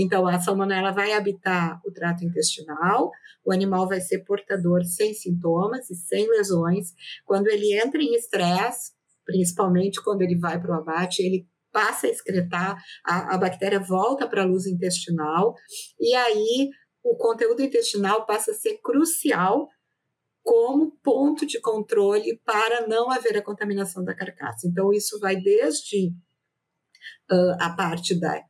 Então, a salmonela vai habitar o trato intestinal, o animal vai ser portador sem sintomas e sem lesões. Quando ele entra em estresse, principalmente quando ele vai para o abate, ele passa a excretar, a, a bactéria volta para a luz intestinal, e aí o conteúdo intestinal passa a ser crucial como ponto de controle para não haver a contaminação da carcaça. Então, isso vai desde uh, a parte da,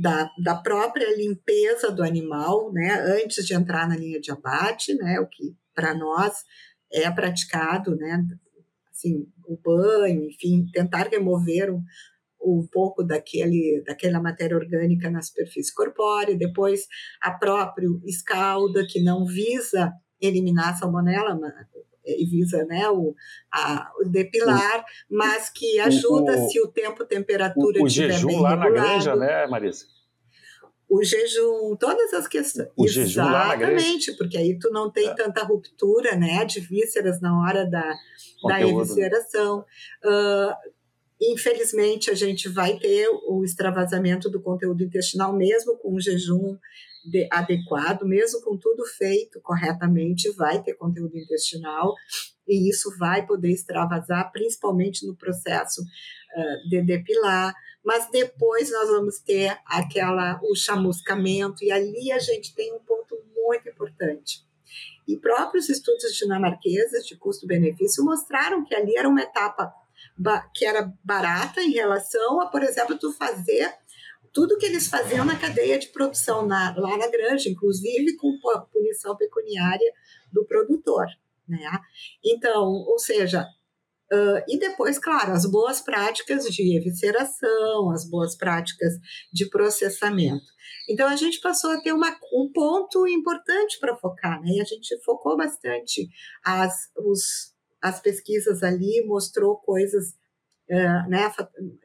da, da, própria limpeza do animal, né, antes de entrar na linha de abate, né, o que para nós é praticado, né, assim, o banho, enfim, tentar remover um, um pouco daquele, daquela matéria orgânica na superfície corpórea, depois a própria escalda, que não visa eliminar a salmonela e visa né, o, a, o depilar, mas que ajuda o, se o tempo, temperatura o, o jejum lá na granja, né, Marisa? O jejum, todas as questões. O jejum lá na granja. Exatamente, porque aí tu não tem é. tanta ruptura né, de vísceras na hora da, da evisceração. Uh, infelizmente, a gente vai ter o extravasamento do conteúdo intestinal, mesmo com o jejum adequado, mesmo com tudo feito corretamente, vai ter conteúdo intestinal e isso vai poder extravasar, principalmente no processo uh, de depilar. Mas depois nós vamos ter aquela o chamuscamento e ali a gente tem um ponto muito importante. E próprios estudos dinamarqueses de custo-benefício mostraram que ali era uma etapa que era barata em relação a, por exemplo, tu fazer tudo que eles faziam na cadeia de produção na, lá na granja, inclusive com punição pecuniária do produtor. Né? Então, ou seja, uh, e depois, claro, as boas práticas de evisceração, as boas práticas de processamento. Então, a gente passou a ter uma, um ponto importante para focar, né? e a gente focou bastante as, os, as pesquisas ali, mostrou coisas Uh, né,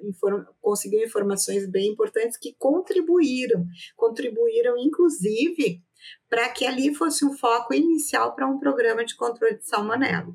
inform, conseguiu informações bem importantes que contribuíram, contribuíram inclusive para que ali fosse um foco inicial para um programa de controle de salmonela.